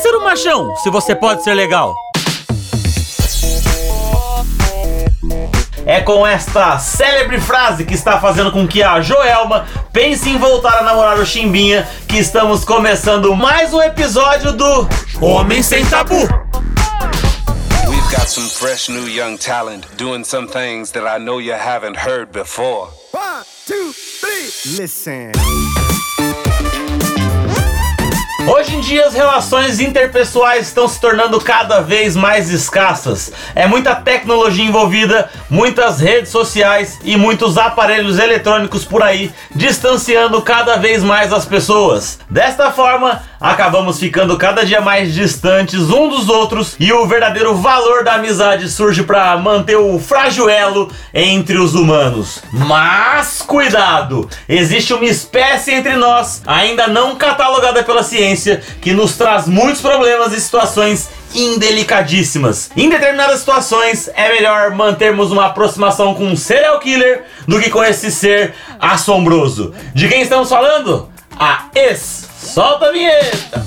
ser um machão se você pode ser legal? É com esta célebre frase que está fazendo com que a Joelma pense em voltar a namorar o Chimbinha que estamos começando mais um episódio do Homem Sem Tabu. We've got some fresh new young talent doing some things that I know you haven't heard before. One, two, three. Listen. Hoje em dia as relações interpessoais estão se tornando cada vez mais escassas. É muita tecnologia envolvida, muitas redes sociais e muitos aparelhos eletrônicos por aí, distanciando cada vez mais as pessoas. Desta forma, acabamos ficando cada dia mais distantes um dos outros e o verdadeiro valor da amizade surge para manter o frágil elo entre os humanos. Mas cuidado, existe uma espécie entre nós ainda não catalogada pela ciência que nos traz muitos problemas e situações indelicadíssimas. Em determinadas situações, é melhor mantermos uma aproximação com um serial killer do que com esse ser assombroso. De quem estamos falando? A ex. Solta a vinheta!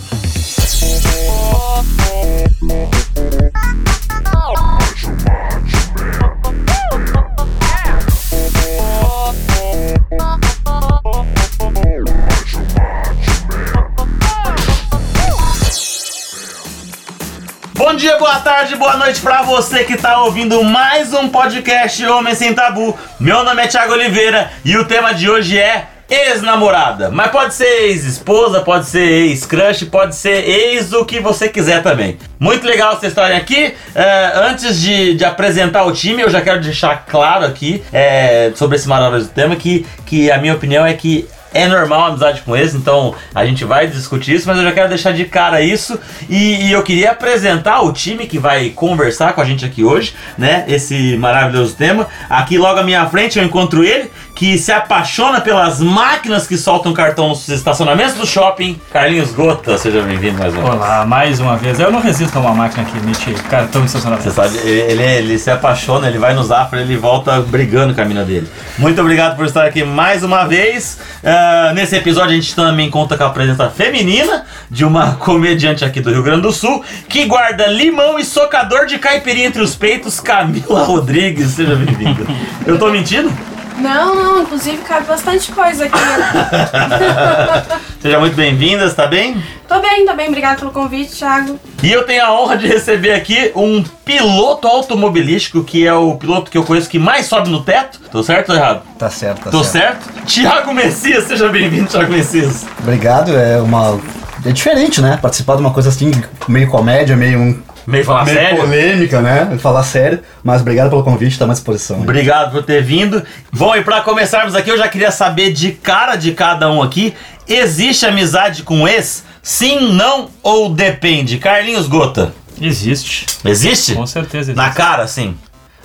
Bom dia, boa tarde, boa noite pra você que tá ouvindo mais um podcast Homem Sem Tabu. Meu nome é Thiago Oliveira e o tema de hoje é ex-namorada. Mas pode ser ex-esposa, pode ser ex-crush, pode ser ex o que você quiser também. Muito legal essa história aqui. É, antes de, de, apresentar o time, eu já quero deixar claro aqui é, sobre esse maravilhoso tema que, que a minha opinião é que é normal amizade com eles, então a gente vai discutir isso, mas eu já quero deixar de cara isso e, e, eu queria apresentar o time que vai conversar com a gente aqui hoje, né? Esse maravilhoso tema. Aqui logo à minha frente eu encontro ele, que se apaixona pelas máquinas que soltam cartão nos estacionamentos do shopping. Carlinhos Gota, seja bem-vindo mais uma vez. Olá, mais uma vez. Eu não resisto a uma máquina que emite cartão de estacionamento. Você sabe, ele, ele se apaixona, ele vai nos afra, ele volta brigando com a mina dele. Muito obrigado por estar aqui mais uma vez. Uh, nesse episódio a gente também conta com a presença feminina de uma comediante aqui do Rio Grande do Sul que guarda limão e socador de caipirinha entre os peitos, Camila Rodrigues. Seja bem-vinda. Eu tô mentindo? Não, não, inclusive cabe bastante coisa aqui. Seja muito bem-vinda, está bem? Tô bem, tô bem, obrigado pelo convite, Thiago. E eu tenho a honra de receber aqui um piloto automobilístico, que é o piloto que eu conheço que mais sobe no teto. Tô certo ou errado? Tá certo, tá Tô certo. certo? Tiago Messias, seja bem-vindo, Tiago Messias. Obrigado, é uma. É diferente, né? Participar de uma coisa assim, meio comédia, meio um Meio falar Meio sério? polêmica, né? Falar sério. Mas obrigado pelo convite, tá à disposição. Obrigado por ter vindo. Bom, e para começarmos aqui, eu já queria saber de cara de cada um aqui: existe amizade com ex? Sim, não ou depende? Carlinhos Gota. Existe. Existe? Com certeza existe. Na cara, sim.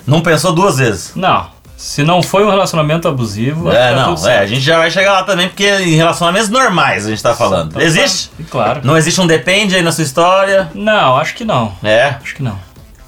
Não pensou duas vezes? Não. Se não foi um relacionamento abusivo. É, tá não, é, a gente já vai chegar lá também, porque em relacionamentos normais a gente tá falando. Tá existe? Claro. Não existe um depende aí na sua história? Não, acho que não. É? Acho que não.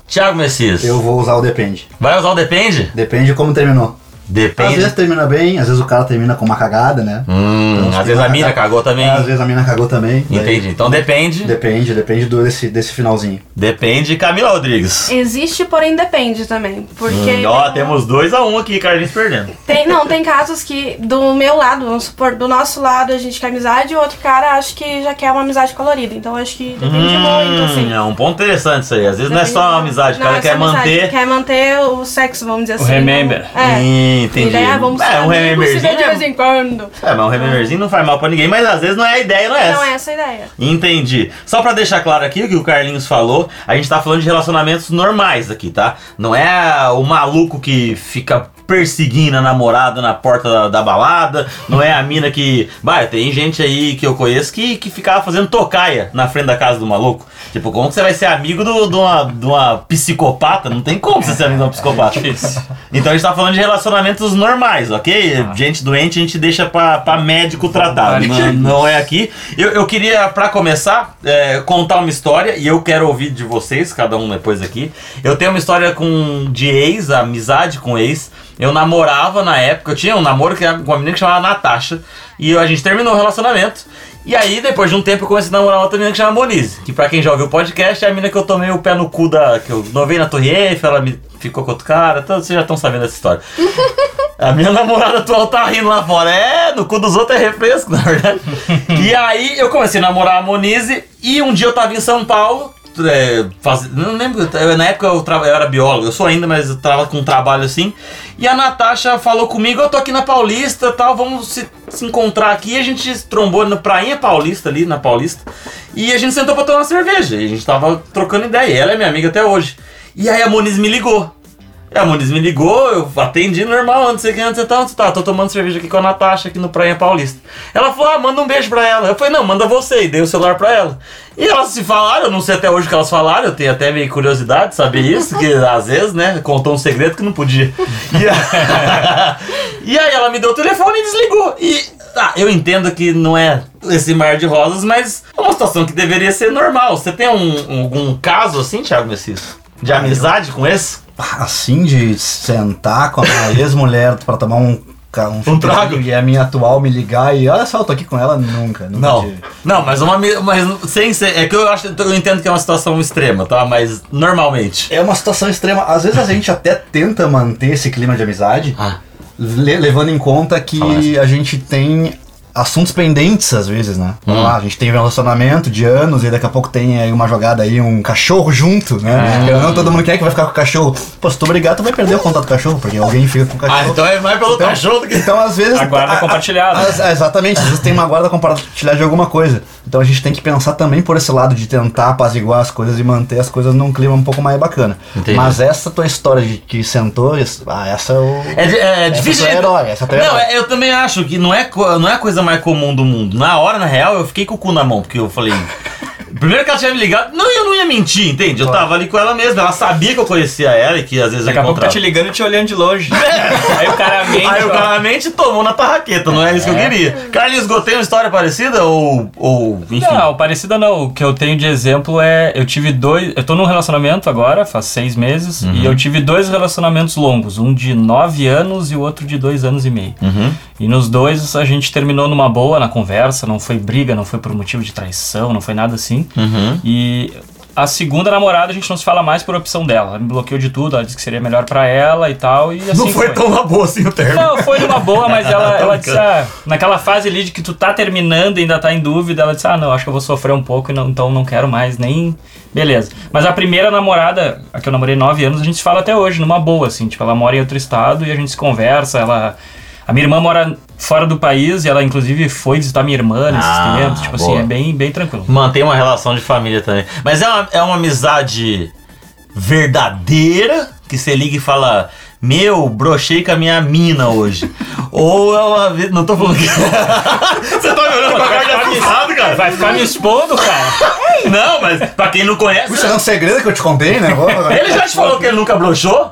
Tiago Messias. Eu vou usar o depende. Vai usar o depende? Depende de como terminou. Depende. Às vezes termina bem, às vezes o cara termina com uma cagada, né? Hum, então, às vezes a mina cagou também. É, às vezes a mina cagou também. Entendi. Então depende. Depende, depende do, desse, desse finalzinho. Depende, Camila Rodrigues. Existe, porém depende também. Porque. Hum, ó, temos dois a um aqui, Carlinhos perdendo. Tem, não, tem casos que do meu lado, vamos supor, do nosso lado a gente quer amizade e o outro cara acha que já quer uma amizade colorida. Então acho que depende hum, muito, assim. É um ponto interessante isso aí. Às vezes depende não é só uma amizade, o cara é quer manter. Quer manter o sexo, vamos dizer o assim. Remember. É. Entendi. Daí, ah, vamos é, um rememberzinho. de vez em quando. É, mas um rememberzinho não faz mal pra ninguém, mas às vezes não é a ideia, não é essa. Não é essa a ideia. Entendi. Só pra deixar claro aqui o que o Carlinhos falou, a gente tá falando de relacionamentos normais aqui, tá? Não é o maluco que fica perseguindo a namorada na porta da, da, balada, não é a mina que. Vai, tem gente aí que eu conheço que, que ficava fazendo tocaia na frente da casa do maluco. Tipo, como que você vai ser amigo de do, uma, de uma psicopata? Não tem como você ser amigo de uma psicopata. então a gente tá falando de relacionamentos normais, ok? Ah. Gente doente a gente deixa pra, pra médico tratar. Não, não, é aqui. Eu, eu queria, pra começar, é, contar uma história e eu quero ouvir de vocês, cada um depois aqui. Eu tenho uma história com de ex, amizade com ex. Eu namorava na época, eu tinha um namoro que era com uma menina que chamava Natasha. E a gente terminou o relacionamento. E aí, depois de um tempo, eu comecei a namorar outra menina que chama Monize. Que pra quem já ouviu o podcast, é a menina que eu tomei o pé no cu da. que eu novei na Torre Eiffel, ela me ficou com outro cara. Então vocês já estão sabendo essa história. A minha namorada atual tá rindo lá fora. É, no cu dos outros é refresco, na verdade. e aí eu comecei a namorar a Monize e um dia eu tava em São Paulo. É, faz- não lembro, eu- na época eu, traba- eu era biólogo, eu sou ainda, mas eu tava com um trabalho assim. E a Natasha falou comigo: Eu tô aqui na Paulista tal, vamos se, se encontrar aqui. E a gente trombou na Prainha Paulista, ali na Paulista. E a gente sentou pra tomar uma cerveja. E a gente tava trocando ideia. E ela é minha amiga até hoje. E aí a Moniz me ligou. E a Muniz me ligou, eu atendi normal, antes sei que antes você tá, onde você tá? Tô tomando cerveja aqui com a Natasha aqui no Praia Paulista. Ela falou, ah, manda um beijo pra ela. Eu falei, não, manda você, e dei o celular pra ela. E elas se falaram, eu não sei até hoje o que elas falaram, eu tenho até meio curiosidade de saber isso, que às vezes, né, contou um segredo que não podia. E, a- e aí ela me deu o telefone e desligou. E tá, eu entendo que não é esse mar de rosas, mas é uma situação que deveria ser normal. Você tem um, algum caso assim, Thiago Messias? De amizade com esse? Assim de sentar com a minha ex-mulher pra tomar um, um, chopezinho trago? e a minha atual me ligar e olha só, eu tô aqui com ela nunca. nunca Não, tive. não, mas uma mas sem ser, é que eu acho, eu entendo que é uma situação extrema, tá? Mas normalmente. É uma situação extrema. Às vezes a gente até tenta manter esse clima de amizade, Ah. le- levando em conta que a gente tem assuntos pendentes às vezes, né? Vamos Hum. lá, a gente tem um relacionamento de anos e daqui a pouco tem aí uma jogada aí, um cachorro junto, né? Ah. Não todo mundo quer que vai ficar com o cachorro. Pô, se tu brigar, tu vai perder o contato do cachorro, porque alguém fica com o cachorro. Ah, então é mais pelo Então- cachorro do que. Então, às vezes. A guarda compartilhada. a- exatamente, às vezes tem uma guarda compartilhada de alguma coisa. Então a gente tem que pensar também por esse lado de tentar apaziguar as coisas e manter as coisas num clima um pouco mais bacana. Entendi. Mas essa tua história de que sentou, ah, essa é o. É, di- é difícil. é herói, essa é não, herói. é- eu também acho que não é, não é a coisa mais comum do mundo. Na hora, na real, eu fiquei com o cu na mão, porque eu falei. Primeiro que ela tinha me ligado, não, eu não ia mentir, entende? Eu tava ali com ela mesma, ela sabia que eu conhecia ela e que às vezes Daqui a eu pouco tá encontrava. te ligando e te olhando de longe. Aí o cara mente. Aí o ó. claramente tomou na tarraqueta, não é isso que eu queria. Carlinhos, Gotei uma história parecida ou, ou enfim? Não, parecida não. O que eu tenho de exemplo é. Eu tive dois. Eu tô num relacionamento agora, faz seis meses, Uhum. e eu tive dois relacionamentos longos. Um de nove anos e o outro de dois anos e meio. Uhum. E nos dois a gente terminou numa boa na conversa, não foi briga, não foi por motivo de traição, não foi nada assim. Uhum. E a segunda namorada a gente não se fala mais por opção dela. Ela me bloqueou de tudo, ela disse que seria melhor pra ela e tal. E assim não foi, tão uma boa assim o termo. não, foi numa boa, mas ela, ela disse, ah, naquela fase ali de que tu tá terminando e ainda tá em dúvida, ela disse, ah, não, acho que eu vou sofrer um pouco, e não- então não quero mais, nem... Beleza. Mas a primeira namorada, a que eu namorei nove anos, a gente se fala até hoje, numa boa, assim, tipo, ela mora em outro estado e a gente se conversa, ela... A minha irmã mora fora do país e ela, inclusive, foi visitar minha irmã nesses Ah, tempos, tipo boa. assim, é bem, bem tranquilo. Mantém uma relação de família também. Mas é uma, é uma amizade verdadeira que você liga e fala. Meu, brochei com a minha mina hoje. Ou é uma vez. Não tô falando que. Você tá me olhando com a cara de assustado, cara? Vai ficar me expondo, cara? Não, mas pra quem não conhece. Puxa, é um segredo que eu te contei, né? Vou- Ele já te falou que ele nunca brochou?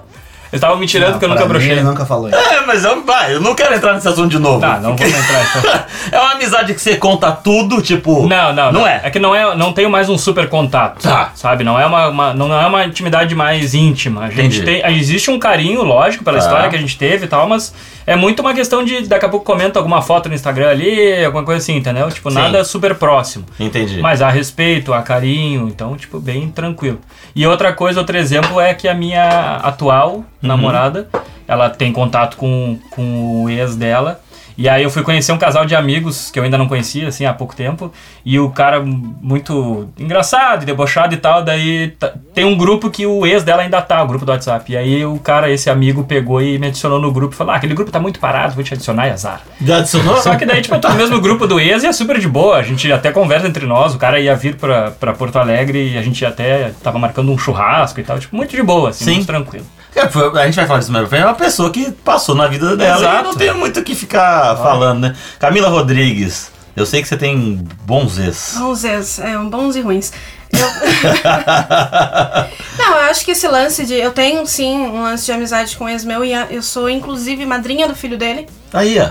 Eles estavam me tirando que eu nunca brochei. Ele nunca falou isso. É, mas eu, vai, eu não quero entrar nesse assunto de novo. Tá, não vamos entrar então. É uma amizade que você conta tudo, tipo. Não, não, Não é. É que não é, não tenho mais um super contato. Tá. Sabe? Não é uma, uma- não é uma intimidade mais íntima. A gente Entendi. tem, existe um carinho, lógico, pela Tá. história que a gente teve e tal, mas é muito uma questão de daqui a pouco comenta alguma foto no Instagram ali, alguma coisa assim, entendeu? Tipo, Sim. nada super próximo. Entendi. Mas há respeito, há carinho, então, tipo, bem tranquilo. E outra coisa, outro exemplo é que a minha atual Uhum. namorada, ela tem contato com, com o ex dela. E aí eu fui conhecer um casal de amigos que eu ainda não conhecia, assim, há pouco tempo. E o cara muito engraçado debochado e tal. Daí tem um grupo que o ex dela ainda tá, o grupo do WhatsApp. E aí o cara, esse amigo, pegou e me adicionou no grupo e falou: Ah, aquele grupo tá muito parado, vou te adicionar e azar. Já adicionou? Só que daí, tipo, eu tô no mesmo grupo do ex e é super de boa. A gente até conversa entre nós. O cara ia vir pra, pra Porto Alegre e a gente até tava marcando um churrasco e tal. Tipo, muito de boa, assim, Sim. muito tranquilo. É, foi- a gente vai falar disso mesmo. Foi uma pessoa que passou na vida dela e Exato. não tem muito o que ficar falando, né? Camila Rodrigues, eu sei que você tem bons ex. Bons ex, é, bons e ruins. Eu... Não, eu acho que esse lance de. Eu tenho sim um lance de amizade com um ex meu e eu sou inclusive madrinha do filho dele. Aí, ó.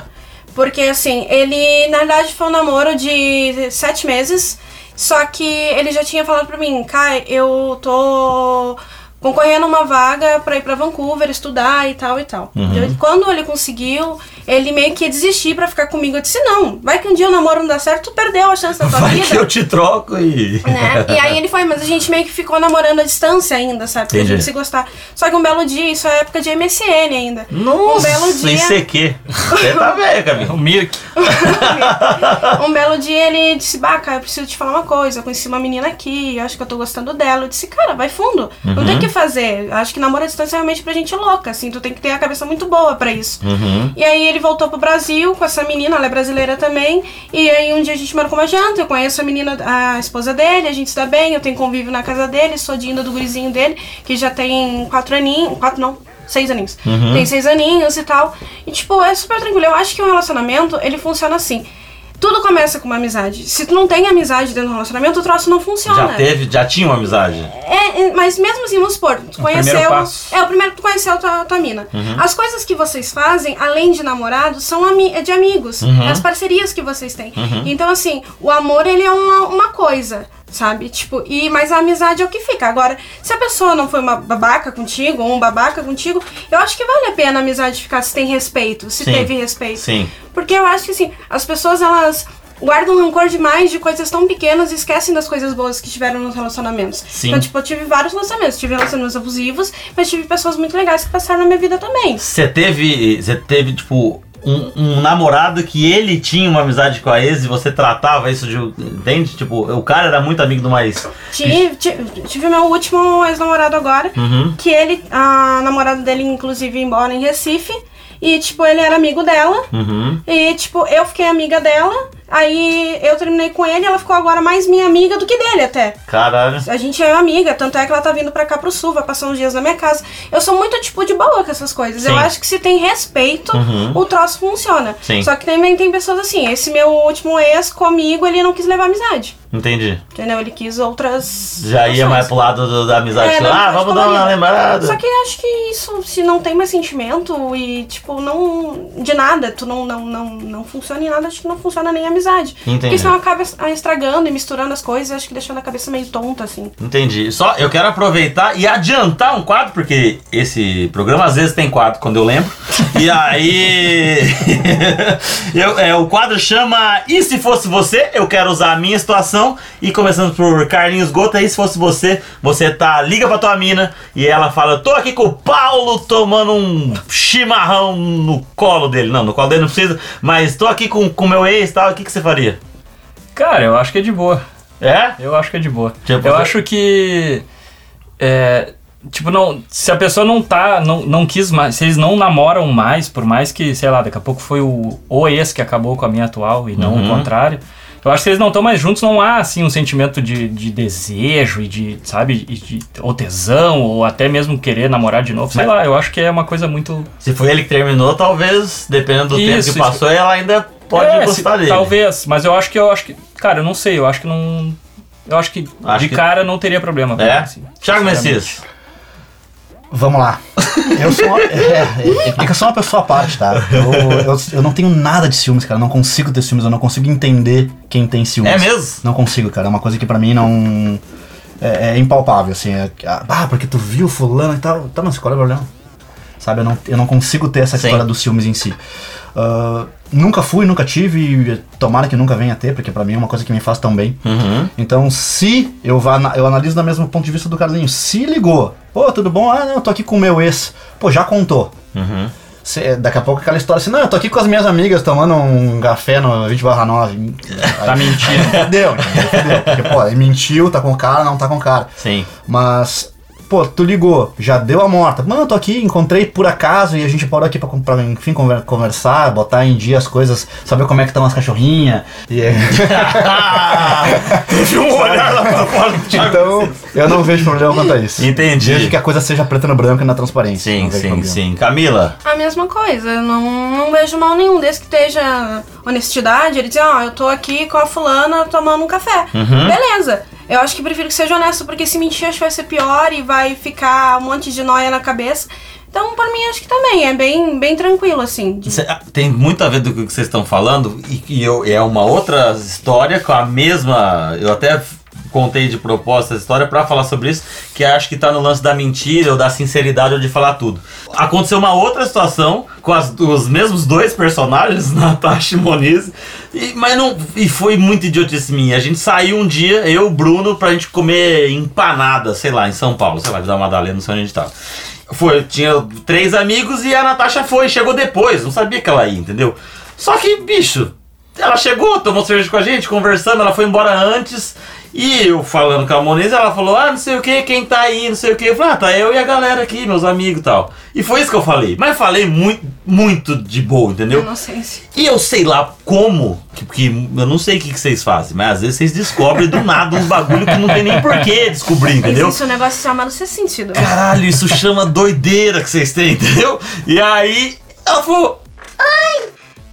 Porque assim, ele na verdade foi um namoro de sete meses. Só que ele já tinha falado pra mim, Kai, eu tô concorrendo uma vaga pra ir pra Vancouver, estudar e tal e tal. Uhum. Eu- quando ele conseguiu, ele meio que ia desistir pra ficar comigo. Eu disse, não, vai que um dia o namoro não dá certo, tu perdeu a chance da tua Vai vida. que eu te troco e. né? E aí ele foi, mas a gente meio que ficou namorando à distância ainda, sabe? Pra Entendi. gente se gostar. Só que um belo dia, isso é época de MSN ainda. Nossa, um belo dia. ICQ. Você tá velho, Camila. O Mirk. Um belo dia ele disse, bah, cara, eu preciso te falar uma coisa. Eu conheci uma menina aqui, eu acho que eu tô gostando dela. Eu disse, cara, vai fundo. Não Uhum. tem o que fazer. Acho que namoro à distância é realmente pra gente louca, assim. Tu tem que ter a cabeça muito boa pra isso. Uhum. E aí ele voltou pro Brasil com essa menina, ela é brasileira também. E aí um dia a gente marcou uma janta, eu conheço a menina, a esposa dele, a gente se dá bem, eu tenho convívio na casa dele, sou dinda do gurizinho dele, que já tem quatro aninhos, quatro não, seis aninhos. Tem seis aninhos e tal. E tipo, é super tranquilo. Eu acho que um relacionamento, ele funciona assim. Tudo começa com uma amizade. Se tu não tem amizade dentro do relacionamento, o troço não funciona. Já teve, já tinha uma amizade. É, é, mas mesmo assim, vamos supor, tu conheceu. primeiro passo. É, o primeiro que tu conheceu a tua, tua mina. As coisas que vocês fazem, além de namorados, são ami é de amigos. As parcerias que vocês têm. Então, assim, o amor, ele é uma, uma coisa. Sabe? Tipo, e, mas a amizade é o que fica. Agora, se a pessoa não foi uma babaca contigo, ou um babaca contigo, eu acho que vale a pena a amizade ficar se tem respeito, se Sim. teve respeito. Sim. Porque eu acho que assim, as pessoas elas guardam rancor demais de coisas tão pequenas e esquecem das coisas boas que tiveram nos relacionamentos. Sim. Então, tipo, eu tive vários relacionamentos. Tive relacionamentos abusivos, mas tive pessoas muito legais que passaram na minha vida também. Você teve. Você teve, tipo, um, um namorado que ele tinha uma amizade com a ex e você tratava isso de. Entende? Tipo, o cara era muito amigo do mais. Tive, tive, tive meu último ex-namorado agora, Uhum. que ele, a namorada dele, inclusive, mora em Recife. E, tipo, ele era amigo dela. Uhum. E, tipo, eu fiquei amiga dela. Aí eu terminei com ele, ela ficou agora mais minha amiga do que dele até. Caralho. A gente é amiga, tanto é que ela tá vindo pra cá pro sul, vai passar uns dias na minha casa. Eu sou muito, tipo, de boa com essas coisas. Eu Sim. acho que se tem respeito, Uhum. o troço funciona. Sim. Só que também tem pessoas assim, esse meu último ex comigo, ele não quis levar amizade. Entendi. Entendeu? Ele quis outras. Já ia mais pro lado do- da amizade. É, tipo, ah, vamos dar uma lembrada. Só que acho que isso, se não tem mais sentimento e, tipo, não. De nada, tu não, não, não, não funciona em nada, acho que não funciona nem a amizade. Entendi. Porque senão acaba estragando e misturando as coisas, acho que deixando a cabeça meio tonta, assim. Entendi. Só eu quero aproveitar e adiantar um quadro, porque esse programa às vezes tem quadro quando eu lembro. E aí. eu, é, o quadro chama E se fosse você? Eu quero usar a minha situação. E começando por Carlinhos Gota, e se fosse você, você tá, liga pra tua mina e ela fala: tô aqui com o Paulo tomando um chimarrão no colo dele. Não, no colo dele não precisa, mas tô aqui com o meu ex e tal. O que, que você faria? Cara, eu acho que é de boa. É? Eu acho que é de boa. Tipo, eu você- acho que. É, tipo, não, se a pessoa não tá. Não, não quis mais. Se eles não namoram mais, por mais que, sei lá, daqui a pouco foi o, o ex que acabou com a minha atual e não Uhum. o contrário. Eu acho que eles não estão mais juntos, não há assim um sentimento de, de desejo e de, sabe, e de, ou tesão, ou até mesmo querer namorar de novo. Sei Mas- lá, eu acho que é uma coisa muito. Se foi ele que terminou, talvez, dependendo do Isso, tempo isso. que passou, ela ainda pode É, gostar se- dele. Talvez, mas eu acho que eu acho que. Cara, eu não sei, eu acho que não. Eu acho que Acho de que- cara não teria problema. É? mim, assim, Thiago. Messias. Vamos lá. Eu sou uma, é, é, é que eu sou uma pessoa à parte, tá? Eu, eu, eu não tenho nada de ciúmes, cara. Eu não consigo ter ciúmes, eu não consigo entender quem tem ciúmes. É mesmo? Não consigo, cara. É uma coisa que pra mim não. É, é impalpável, assim. É, ah, porque tu viu fulano e tal. Tá, não, qual é o problema? Sabe? Eu não, eu não consigo ter essa Sim. história dos ciúmes em si. Ah, nunca fui, nunca tive, tomara que nunca venha a ter, porque pra mim é uma coisa que me faz tão bem. Uhum. Então, se eu vá, eu analiso do mesmo ponto de vista do Carlinhos, se ligou, pô, tudo bom? Ah, não, eu tô aqui com o meu ex. Pô, já contou. Uhum. Cê- daqui a pouco aquela história assim, não, eu tô aqui com as minhas amigas tomando um café no 20 barra 9. Tá mentindo. Fudeu, entendeu? Fudeu. Porque, pô, ele mentiu, tá com cara, não tá com cara. Sim. Mas, pô, tu ligou, já deu a morta. Mano, eu tô aqui, encontrei por acaso e a gente parou aqui pra, pra enfim, conver- conversar, botar em dia as coisas, saber como é que estão as cachorrinhas. E... Teve um olhar lá pra fora do Thiago. então, eu não vejo problema quanto a isso. Entendi. Desde que a coisa seja preta no branco e na transparência. Sim, sim, problema. sim. Camila. A mesma coisa, eu não, não vejo mal nenhum, desde que esteja honestidade, ele diz, ó, eu tô aqui com a fulana tomando um café. Uhum. Beleza. Eu acho que prefiro que seja honesto, porque se mentir acho que vai ser pior e vai ficar um monte de noia na cabeça. Então, por mim, acho que também é bem, bem tranquilo, assim. de- ah, Tem muito a ver do que vocês estão falando e, e eu, é uma outra história com a mesma. Eu até contei de propósito essa história pra falar sobre isso, que acho que tá no lance da mentira ou da sinceridade ou de falar tudo. Aconteceu uma outra situação com as- os mesmos dois personagens, Natasha e Moniz, e, mas não, e foi muito idiotice minha. A gente saiu um dia, eu e o Bruno, pra gente comer empanada, sei lá, em São Paulo, sei lá, Vila Madalena, não sei onde a gente tava. Foi, tinha três amigos e a Natasha foi, chegou depois, não sabia que ela ia, entendeu? Só que, bicho, ela chegou, tomou cerveja com a gente, conversando, ela foi embora antes. E eu falando com a Moniz, ela falou, ah, não sei o que, quem tá aí, não sei o que. Eu falei, ah, tá eu e a galera aqui, meus amigos e tal. E foi isso que eu falei. Mas falei muito, muito de boa, entendeu? Inocência. E eu sei lá como, que- porque eu não sei o que, que vocês fazem, mas às vezes vocês descobrem do nada uns bagulho que não tem nem porquê descobrir, entendeu? Existe um negócio chamado ser sentido. Caralho, isso chama doideira que vocês têm, entendeu? E aí, ela falou,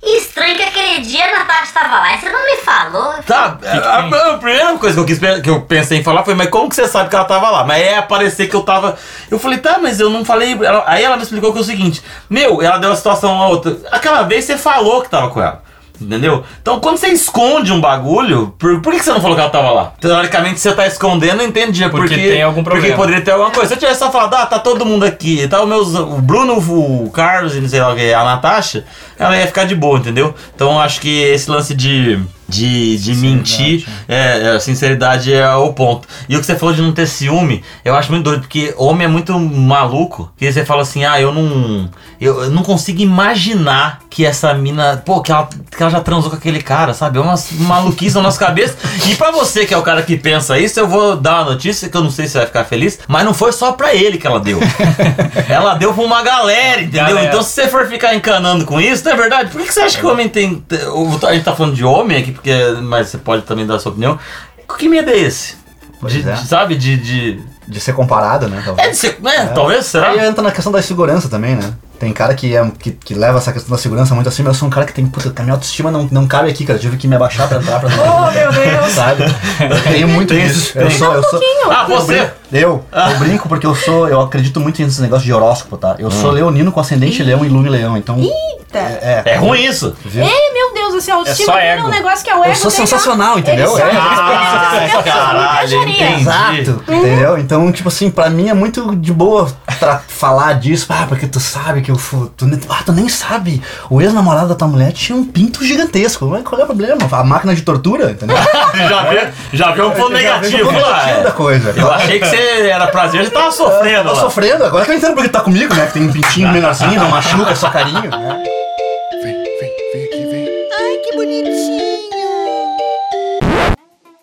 Estranho que aquele dia a Natasha estava lá e você não me falou. Tá, a, a primeira coisa que eu, quis, que eu pensei em falar foi, mas como que você sabe que ela tava lá? Mas é aparecer que eu tava. Eu falei, tá, mas eu não falei. ela- aí ela me explicou que é o seguinte: Meu, ela deu a situação a outra. Aquela vez você falou que tava com ela. Entendeu? Então quando você esconde um bagulho, por, por que você não falou que ela tava lá? Teoricamente você tá escondendo, eu entendia. Porque tem algum Porque problema. poderia ter alguma coisa. Se eu tivesse só falado, ah, tá todo mundo aqui, tá o, meus, o Bruno, o Carlos e não sei lá o que, a Natasha, ela ia ficar de boa, entendeu? Então acho que esse lance de. De, de mentir, é, é, sinceridade é o ponto. E o que você falou de não ter ciúme, eu acho muito doido, porque homem é muito maluco, que você fala assim, ah, eu não. Eu, não consigo imaginar que essa mina. Pô, que ela, que ela já transou com aquele cara, sabe? É uma maluquice na nossa cabeça. E pra você que é o cara que pensa isso, eu vou dar uma notícia que eu não sei se você vai ficar feliz, mas não foi só pra ele que ela deu. ela deu pra uma galera, entendeu? Galera. Então se você for ficar encanando com isso, não é verdade? Por que, que você acha que o homem tem. A gente tá falando de homem aqui, porque, mas você pode também dar a sua opinião. Que medo é esse? De- é. de- sabe? De. de De ser comparado, né? talvez. é de ser. É, talvez, será? Aí entra na questão da segurança também, né? Tem cara que, é, que, que leva essa questão da segurança muito assim, mas eu sou um cara que tem, puta, a minha autoestima não, não cabe aqui, cara. Eu tive que me abaixar pra entrar pra Oh, meu Deus. Sabe? Eu tenho muito isso. Eu sou, eu sou. Ah, você! Eu, eu brinco porque eu sou, eu acredito muito nesse negócio de horóscopo, tá? Eu Hum. sou leonino com ascendente leão e lua em leão, então. Eita. É, É ruim isso. viu? Ei, meu Deus, esse autoestima só dele é ego. um negócio que é o ego Eu sou sensacional, entendeu? Ele É. Ah, caralho. Exato, entendeu? Então, tipo assim, pra mim é muito de boa pra falar disso, ah, porque tu sabe que eu fui. Tu, ah, tu nem sabe. O ex-namorado da tua mulher tinha um pinto gigantesco. Mas qual é o problema? A máquina de tortura, entendeu? já vê, já vê um ponto negativo lá. negativo da coisa. Eu achei que você era prazer, você tava sofrendo Tô lá. sofrendo, agora que eu entendo porque tu tá comigo, né? Que tem um pintinho menorzinho, não machuca, é só carinho. né?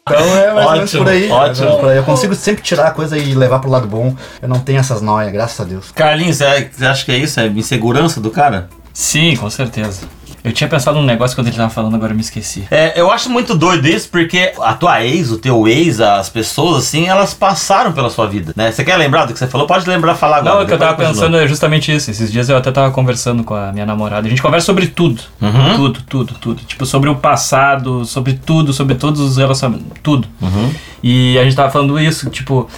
Então é mais Ótimo, por aí. ótimo. por aí. Eu consigo sempre tirar a coisa e levar pro lado bom. Eu não tenho essas noias, graças a Deus. Carlinhos, você você acha que é isso? É insegurança do cara? Sim, com certeza. Eu tinha pensado num negócio quando ele tava falando, agora eu me esqueci. É, eu acho muito doido isso, porque a tua ex, o teu ex, as pessoas, assim, elas passaram pela sua vida, né? Você quer lembrar do que você falou? Pode lembrar, falar agora. Não, o que eu tava pensando é justamente isso. Esses dias eu até tava conversando com a minha namorada. A gente conversa sobre tudo. Uhum. Tudo, tudo, tudo. Tipo, sobre o passado, sobre tudo, sobre todos os relacionamentos. Tudo. Uhum. E a gente tava falando isso, tipo.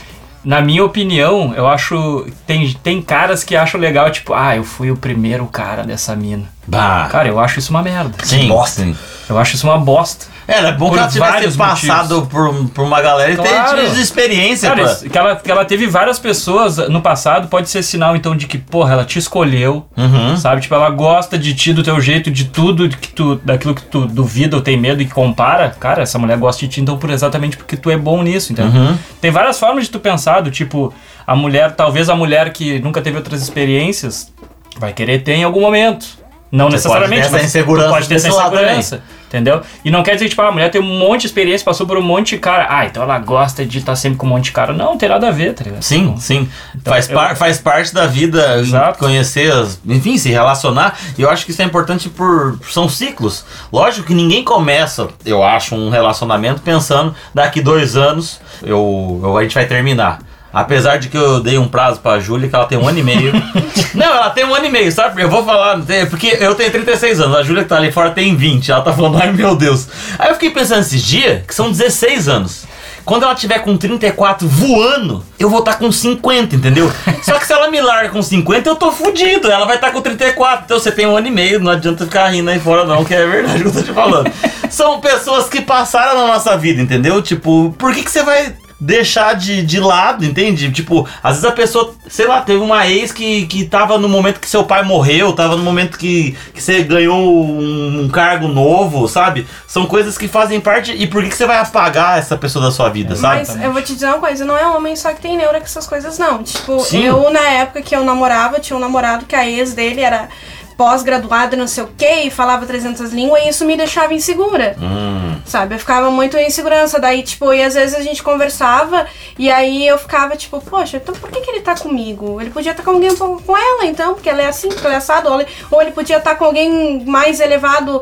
Na minha opinião, eu acho. Tem, tem caras que acham legal, tipo, ah, eu fui o primeiro cara dessa mina. Bah. Cara, eu acho isso uma merda. sim, bosta. sim. Eu acho isso uma bosta. É, é bom Por que ela tivesse passado por, por uma galera e ter Claro. tido experiência. Cara, isso- que ela, que ela teve várias pessoas no passado, pode ser sinal então de que, porra, ela te escolheu, Uhum. sabe? Tipo, ela gosta de ti, do teu jeito, de tudo que tu, daquilo que tu duvida ou tem medo e compara. Cara, essa mulher gosta de ti então por exatamente porque tu é bom nisso, entendeu? Uhum. Tem várias formas de tu pensar, do tipo, a mulher, talvez a mulher que nunca teve outras experiências, vai querer ter em algum momento. Não Você necessariamente, pode ter essa mas insegurança tu pode ter essa insegurança. Entendeu? E não quer dizer que, tipo, ah, a mulher tem um monte de experiência, passou por um monte de cara. Ah, então ela gosta de estar sempre com um monte de cara. Não, não tem nada a ver, tá ligado? Sim, sim. faz, eu- par- faz parte da vida Exato. conhecer, enfim, se relacionar. E eu acho que isso é importante por. São ciclos. Lógico que ninguém começa, eu acho, um relacionamento pensando daqui dois anos eu, eu- a gente vai terminar. Apesar de que eu dei um prazo pra Júlia, que ela tem um ano e meio. não, ela tem um ano e meio, sabe? Eu vou falar, porque eu tenho 36 anos, a Júlia que tá ali fora tem 20. Ela tá falando, ai meu Deus. Aí eu fiquei pensando esses dias, que são 16 anos. Quando ela tiver com 34 voando, eu vou estar com 50, entendeu? Só que se ela me larga com 50, eu tô fudido. Ela vai estar com 34. Então você tem um ano e meio, não adianta ficar rindo aí fora, não, que é verdade o que eu tô te falando. são pessoas que passaram na nossa vida, entendeu? Tipo, por que, que você vai deixar de, de lado, entende? Tipo, às vezes a pessoa, sei lá, teve uma ex que, que tava no momento que seu pai morreu, tava no momento que, que você ganhou um, um cargo novo, sabe? São coisas que fazem parte. E por que, que você vai apagar essa pessoa da sua vida, sabe? Mas eu vou te dizer uma coisa, não é homem só que tem neura com essas coisas, não. Tipo, Sim. eu, na época que eu namorava, tinha um namorado que a ex dele era pós-graduada, não sei o que, e falava 300 línguas, e isso me deixava insegura. Hum. Sabe? Eu ficava muito em insegurança. Daí, tipo, e às vezes a gente conversava, e aí eu ficava, tipo, poxa, então por que, que ele tá comigo? Ele podia estar com alguém com com ela, então, porque ela é assim, porque ela é assado. Ou ele, ou ele podia estar com alguém mais elevado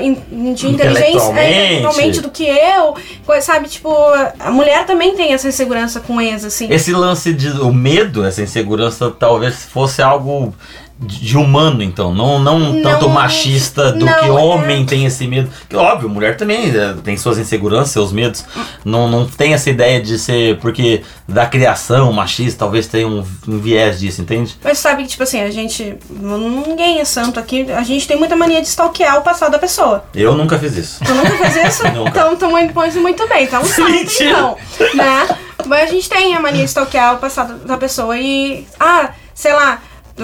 em- em- de inteligência é, intelectualmente do que eu. Sabe, tipo, a mulher também tem essa insegurança com ex, assim. Esse lance de o medo, essa insegurança, talvez fosse algo de humano, então, não, não, tanto Não, machista do não, que é- homem tem esse medo. Que óbvio, mulher também eh, tem suas inseguranças, seus medos. Não, não tem essa ideia de ser porque da criação machista, talvez tenha um, um viés disso, entende? Mas sabe que, tipo assim, a gente. Ninguém é santo aqui. A gente tem muita mania de stalkear o passado da pessoa. Eu nunca fiz isso. Tu nunca fez isso? Nunca. Então, tu pois muito bem. Então, santo, Mentira. então. Né? Mas a gente tem a mania de stalkear o passado da pessoa e. Ah, sei lá.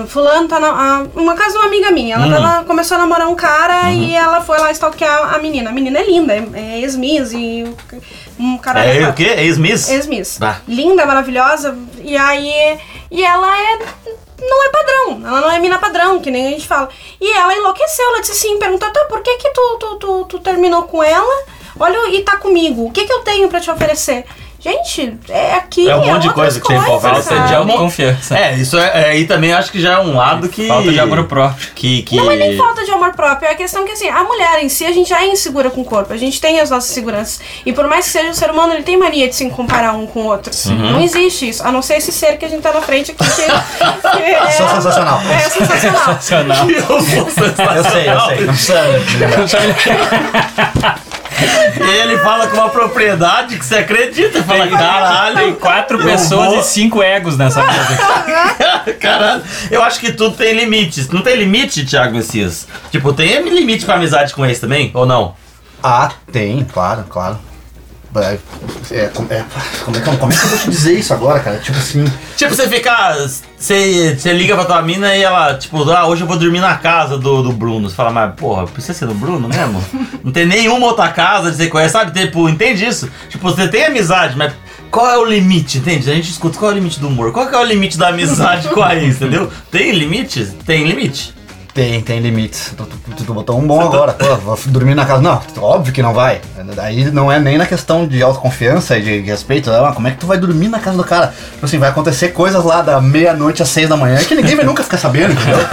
Fulano tá na. uma casa de uma amiga minha. Hum. Ela começou a namorar um cara Uhum. e ela foi lá stalkear a menina. A menina é linda, é, é ex-miss e um cara. É o quê? É ex-miss? Ex-miss. Linda, maravilhosa. E aí. E ela é. Não é padrão. Ela não é mina padrão, que nem a gente fala. E ela enlouqueceu. Ela disse assim: perguntou, tá, por que que tu, tu, tu, tu terminou com ela? Olha, e tá comigo. O que que eu tenho pra te oferecer? Gente, é aqui. É um monte de outras coisa que tem coisas, oferecer. sabe? de autoconfiança. É, isso é, é, aí também acho que já é um lado que. Falta de amor próprio. Que, que... Não é nem falta de amor próprio, é a questão que assim, a mulher em si, a gente já é insegura com o corpo, a gente tem as nossas seguranças. E por mais que seja um ser humano, ele tem mania de se comparar um com o outro. Não existe isso, a não ser esse ser que a gente tá na frente aqui, que, que é, Sou sensacional. é sensacional. Sensacional. Eu sou sensacional. Eu sei, eu sei. Não precisa ele fala com uma propriedade que você acredita. Fala, caralho. Tem quatro pessoas vou- e cinco egos nessa mesa. Caralho. Eu acho que tudo tem limites. Não tem limite, Thiago Messias? Tipo, tem limite pra amizade com esse também? Ou não? Ah, tem, claro, claro. É, é, como, é, como, é, que- como é que eu vou te dizer isso agora, cara? Tipo assim. Tipo, você fica. Você, liga pra tua mina e ela, tipo, ah, hoje eu vou dormir na casa do, do Bruno. Você fala, mas porra, precisa ser do Bruno mesmo? Não tem nenhuma outra casa de você conhece, sabe? Tipo, entende isso? Tipo, você tem amizade, mas qual é o limite, entende? A gente escuta qual é o limite do humor, qual é o limite da amizade com a ex, entendeu? Tem limite? Tem limite. Tem, tem limites. Tu, tu- tu botou um bom agora. Pô, vou dormir na casa. Não, óbvio que não vai. Aí não é nem na questão de autoconfiança e de respeito. Ah, como é que tu vai dormir na casa do cara? Tipo assim, vai acontecer coisas lá da meia-noite às seis da manhã que ninguém vai nunca ficar sabendo, entendeu?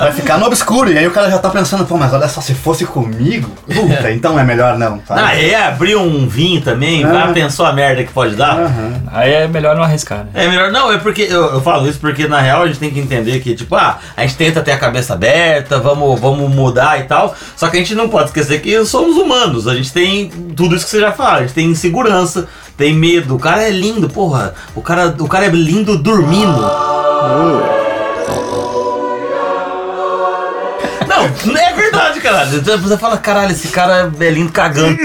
Vai ficar no obscuro. E aí o cara já tá pensando, pô, mas olha só, se fosse comigo, puta, então é melhor não, sabe? Ah, é, abrir um vinho também, Ah. já pensou a merda que pode dar? Aham. Aí é melhor não arriscar, né? É melhor, não, é porque eu, eu falo isso porque na real a gente tem que entender que, tipo, ah, a gente tenta ter a cabeça aberta, vamos, vamos mudar e tal, só que a gente não pode esquecer que somos humanos, a gente tem tudo isso que você já fala, a gente tem insegurança, tem medo, o cara é lindo, porra, o cara, o cara é lindo dormindo. Não, é verdade, caralho. Você fala, caralho, esse cara é lindo cagando.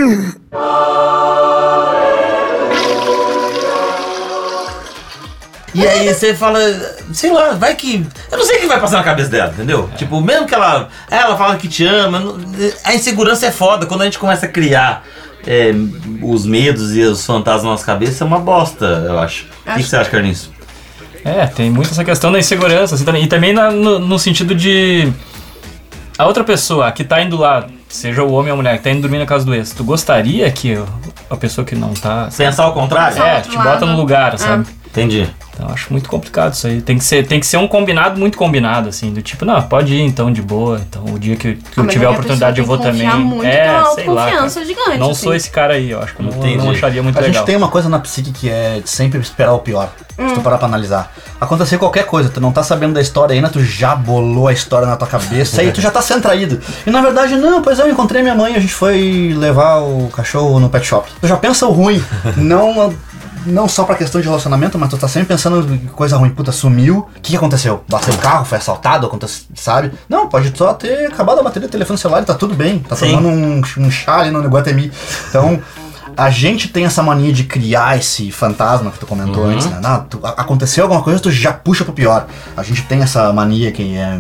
E aí você fala, sei lá, vai que. Eu não sei o que vai passar na cabeça dela, entendeu? Tipo, mesmo que ela. Ela fala que te ama, a insegurança é foda. Quando a gente começa a criar é, os medos e os fantasmas na nossa cabeça, é uma bosta, eu acho. O que, que Acho- você acha, Carlinhos? É, tem muito essa questão da insegurança, assim, também. E também na- no, no sentido de. A outra pessoa que tá indo lá, seja o homem ou a mulher, que tá indo dormir na casa do ex, tu gostaria que a pessoa que não tá. Pensar ao contrário? É, te bota no lugar, sabe? Entendi. Então eu acho muito complicado isso aí. Tem que, ser, tem que ser um combinado muito combinado, assim, do tipo, não, pode ir então de boa. Então o dia que, que eu Mas tiver a oportunidade eu vou também. Muito, é, uma sei lá. cara. gigante. Não assim. sou esse cara aí, eu acho que eu não, não acharia muito A legal. gente tem uma coisa na psique que é de sempre esperar o pior. Se tu parar pra analisar. Acontecer qualquer coisa, tu não tá sabendo da história ainda, tu já bolou a história na tua cabeça e tu já tá sendo traído. E na verdade, não, pois eu encontrei minha mãe, a gente foi levar o cachorro no pet shop. Tu já pensa o ruim, não não só pra questão de relacionamento, mas tu tá sempre pensando em coisa ruim. Puta, sumiu. O que, que aconteceu? Bateu o carro, foi assaltado, aconteceu, sabe? Não, pode só ter acabado a bateria do telefone celular e tá tudo bem. Tá Sim. tomando um, um chá ali no Guatemi. Então. A gente tem essa mania de criar esse fantasma que tu comentou Uhum. antes, né? Não, tu- aconteceu alguma coisa, tu já puxa pro pior. A gente tem essa mania que é.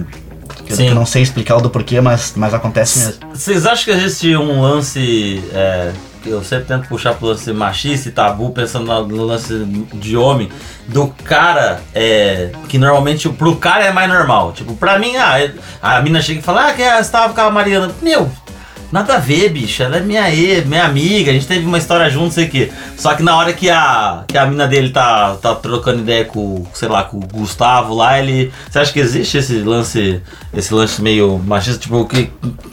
Que Sim. eu não sei explicar o do porquê, mas, mas acontece mesmo. Vocês acham que existe um lance. É, que eu sempre tento puxar pro lance machista e tabu, pensando no, lance de homem, do cara é, que normalmente pro cara é mais normal. Tipo, pra mim, ah, é- a mina chega e fala, ah, que é, você tava com a Mariana. Meu. Nada a ver, bicho. Ela é minha ex, minha amiga, a gente teve uma história junto, sei o quê. Só que na hora que a, que a mina dele tá, tá trocando ideia com, sei lá, com o Gustavo lá, ele. Você acha que existe esse lance, esse lance meio machista, tipo, que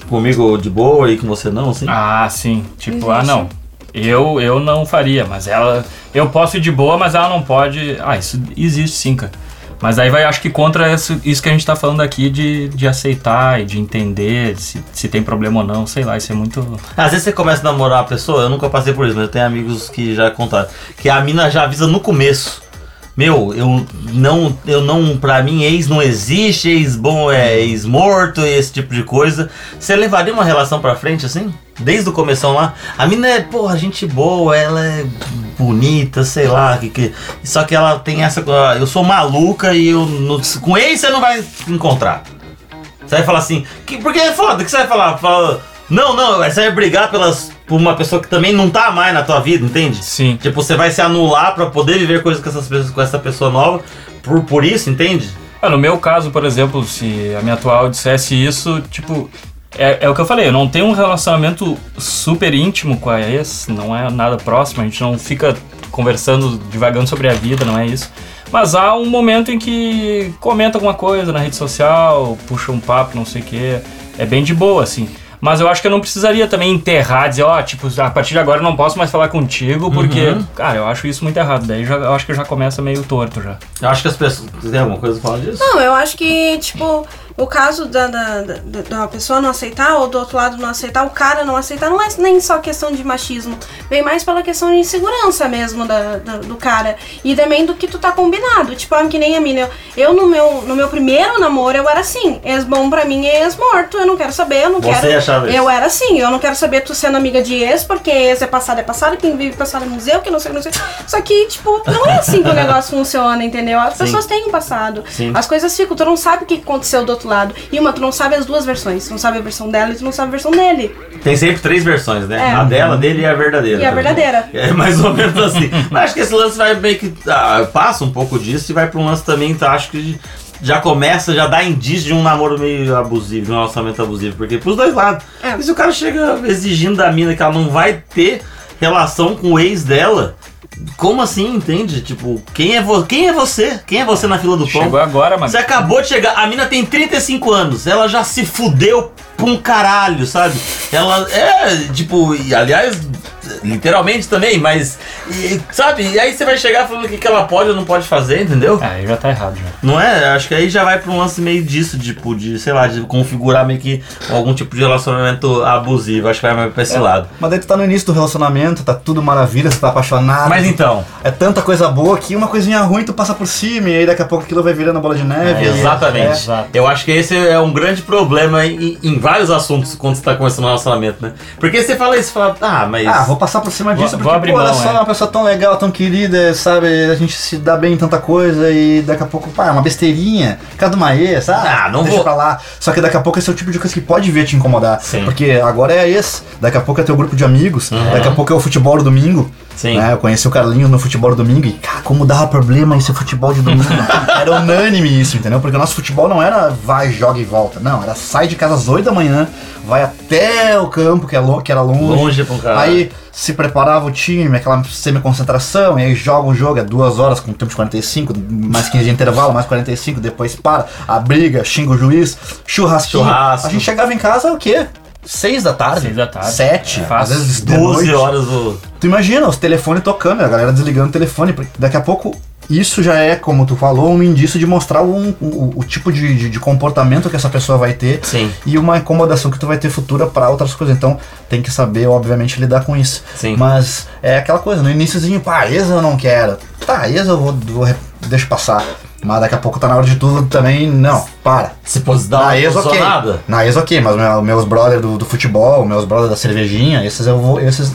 comigo de boa e com você não, assim? Ah, sim. Tipo, ah, Existe. não. Eu, eu não faria, mas ela. Eu posso ir de boa, mas ela não pode. Ah, isso existe sim, cara. Mas aí vai, acho que contra isso, que a gente tá falando aqui de, de aceitar e de entender se, se tem problema ou não, sei lá, isso é muito. Às vezes você começa a namorar uma pessoa, eu nunca passei por isso, mas eu tenho amigos que já contaram. Que a mina já avisa no começo. Meu, eu não, eu não, pra mim, ex não existe, ex bom é ex morto, esse tipo de coisa. Você levaria uma relação pra frente assim? Desde o começão lá? A mina é, porra, gente boa, ela é bonita, sei lá, que, que, só que ela tem essa. ah, Eu sou maluca e eu. no- com ex você não vai encontrar. Você vai falar assim, que, porque é foda, que você vai falar? Fala, não, não, você vai brigar pelas, por uma pessoa que também não tá mais na tua vida, entende? Sim. Tipo, você vai se anular pra poder viver coisas com, essas pessoas, com essa pessoa nova, por, por isso, entende? Ah, no meu caso, por exemplo, se a minha atual dissesse isso, tipo, é, é o que eu falei, eu não tenho um relacionamento super íntimo com a ex, não é nada próximo, a gente não fica conversando, divagando sobre a vida, não é isso. Mas há um momento em que comenta alguma coisa na rede social, puxa um papo, não sei o que, é bem de boa, assim. Mas eu acho que eu não precisaria também enterrar, dizer, ó, tipo, a partir de agora eu não posso mais falar contigo, porque, cara, eu acho isso muito errado. Daí já, eu acho que já começa meio torto já. Eu acho que as pessoas. Você tem alguma coisa pra falar disso? Não, eu acho que, tipo, o caso da, da, da, da pessoa não aceitar ou do outro lado não aceitar, o cara não aceitar, não é nem só questão de machismo. Vem mais pela questão de insegurança mesmo da, da- do cara. E também do que tu tá combinado. Tipo, ah, que nem a mina. Eu, no, meu, no meu primeiro namoro, eu era assim. Ex-bom pra mim é ex-morto. Eu não quero saber, eu não Você quero. achava isso? Eu era assim. Eu não quero saber tu sendo amiga de ex, porque ex é passado, é passado. Quem vive passado é museu, que não sei, não sei. Só que, tipo, não é assim que o negócio funciona, entendeu? As pessoas têm um passado. Sim. As coisas ficam, tu não sabe o que aconteceu do outro lado. E uma, tu não sabe as duas versões. Tu não sabe a versão dela e tu não sabe a versão dele. Tem sempre três versões, né? É. A dela, dele e a verdadeira. E a verdadeira. É mais ou menos assim. Mas acho que esse lance vai meio que. ah, passa um pouco disso e vai pra um lance também, tá? Acho que já começa, já dá indício de um namoro meio abusivo, de um relacionamento abusivo. Porque pros dois lados. É. E se o cara chega exigindo da mina que ela não vai ter relação com o ex dela. Como assim, entende? Tipo, quem é, quem é você? Quem é você na fila do pão? Chegou agora, mas Você acabou de chegar, a mina tem 35 anos, ela já se fudeu pra um caralho, sabe? Ela é, tipo, e, aliás, literalmente também, mas, e, sabe? E aí você vai chegar falando o que, que ela pode ou não pode fazer, entendeu? É, aí já tá errado já. Não é? Acho que aí já vai pra um lance meio disso, tipo, de, sei lá, de configurar meio que algum tipo de relacionamento abusivo. Acho que vai mais pra esse lado. Mas daí tu tá no início do relacionamento, tá tudo maravilha, você tá apaixonado. Mas então, É tanta coisa boa que uma coisinha ruim tu passa por cima e aí daqui a pouco aquilo vai virando bola de neve. É, exatamente. É. Exato. Eu acho que esse é um grande problema em, em vários assuntos quando você tá começando um relacionamento, né? Porque você fala isso, fala, ah, mas. Ah, vou passar por cima disso Vou- porque, vou pô, mão, só, é. uma pessoa tão legal, tão querida, sabe? A gente se dá bem em tanta coisa e daqui a pouco, pá, é uma besteirinha, cada uma ex, ah, Ah, não deixa vou- pra lá. Só que daqui a pouco esse é o tipo de coisa que pode vir te incomodar. Sim. Porque agora é a ex, daqui a pouco é teu grupo de amigos, daqui a pouco é o futebol do domingo. Sim. Né? Eu conheci o Carlinhos no futebol do domingo e, cara, como dava problema esse futebol de domingo. era unânime isso, entendeu? Porque o nosso futebol não era vai, joga e volta. Não, era sai de casa às 8 da manhã, vai até o campo, que, é lo- que era longe. Longe pra um caralho. Aí se preparava o time, aquela semi-concentração, e aí joga o jogo, é duas horas com tempo de 45, mais 15 de intervalo, mais 45, depois para, a briga, xinga o juiz, churrasquinho. Churrasco. A gente chegava em casa, o quê? Seis da tarde? Seis da tarde. Sete? É, às vezes de 12 noite. horas o. Tu imagina, os telefones tocando, a galera desligando o telefone, daqui a pouco isso já é, como tu falou, um indício de mostrar um- o, o tipo de, de- de comportamento que essa pessoa vai ter Sim. e uma incomodação que tu vai ter futura para outras coisas. Então tem que saber, obviamente, lidar com isso. Sim. Mas é aquela coisa, no iníciozinho, pá, ex eu não quero. Tá, ex eu vou, vou deixa passar. Mas daqui a pouco tá na hora de tudo também, não, para. Se pode dar Na ex ok. Na ex ok, mas meu- meus brothers do, do futebol, meus brothers da cervejinha, esses eu vou. Esses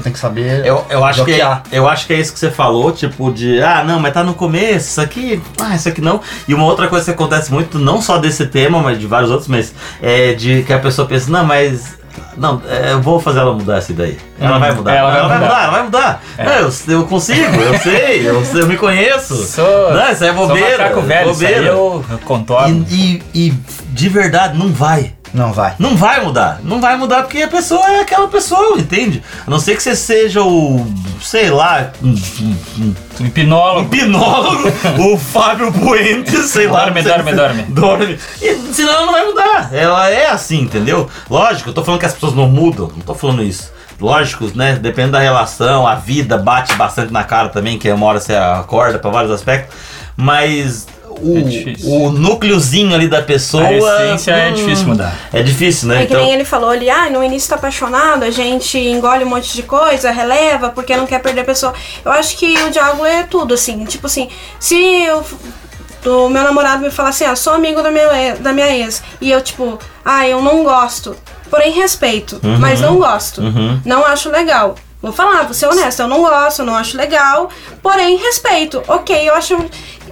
tem, que saber. Eu, eu, acho que, eu acho que é isso que você falou, tipo, de ah, não, mas tá no começo, isso aqui, ah, isso aqui não. E uma outra coisa que acontece muito, não só desse tema, mas de vários outros, mas é de que a pessoa pensa, não, mas. Não, é, eu vou fazer ela mudar essa ideia. Ela Hum, vai mudar. ela Ela, vai mudar. mudar, ela vai mudar. É. Não, eu, eu consigo, eu sei, eu, eu me conheço. Sou, não, isso aí é sou bobeira. macaco velho, isso aí bobeira. eu, eu contorno. E, e, e de verdade, não vai. Não vai. Não vai mudar. Não vai mudar porque a pessoa é aquela pessoa, entende? A não ser que você seja o, sei lá, um, um- um Um hipnólogo. hipnólogo, o Fábio Puente, sei lá. Dorme, sei dorme, se- dorme. Dorme. E, senão ela não vai mudar. Ela é assim, entendeu? Lógico, eu tô falando que as pessoas não mudam, não tô falando isso. Lógico, né? Depende da relação, a vida bate bastante na cara também, que uma hora você acorda pra vários aspectos. Mas o, É o núcleozinho ali da pessoa. A essência é hum, difícil mudar. É difícil, né? É que nem ele falou ali, ah, no início tá apaixonado, a gente engole um monte de coisa, releva, porque não quer perder a pessoa. Eu acho que o diálogo é tudo, assim. Tipo assim, se eu, o meu namorado me falar assim, ah, sou amigo da minha, ex- da minha ex, e eu, tipo, ah, eu não gosto, porém respeito, mas não gosto, Uhum. não acho legal. Vou falar, vou ser honesta, eu não gosto, eu não acho legal, porém respeito. Ok, eu acho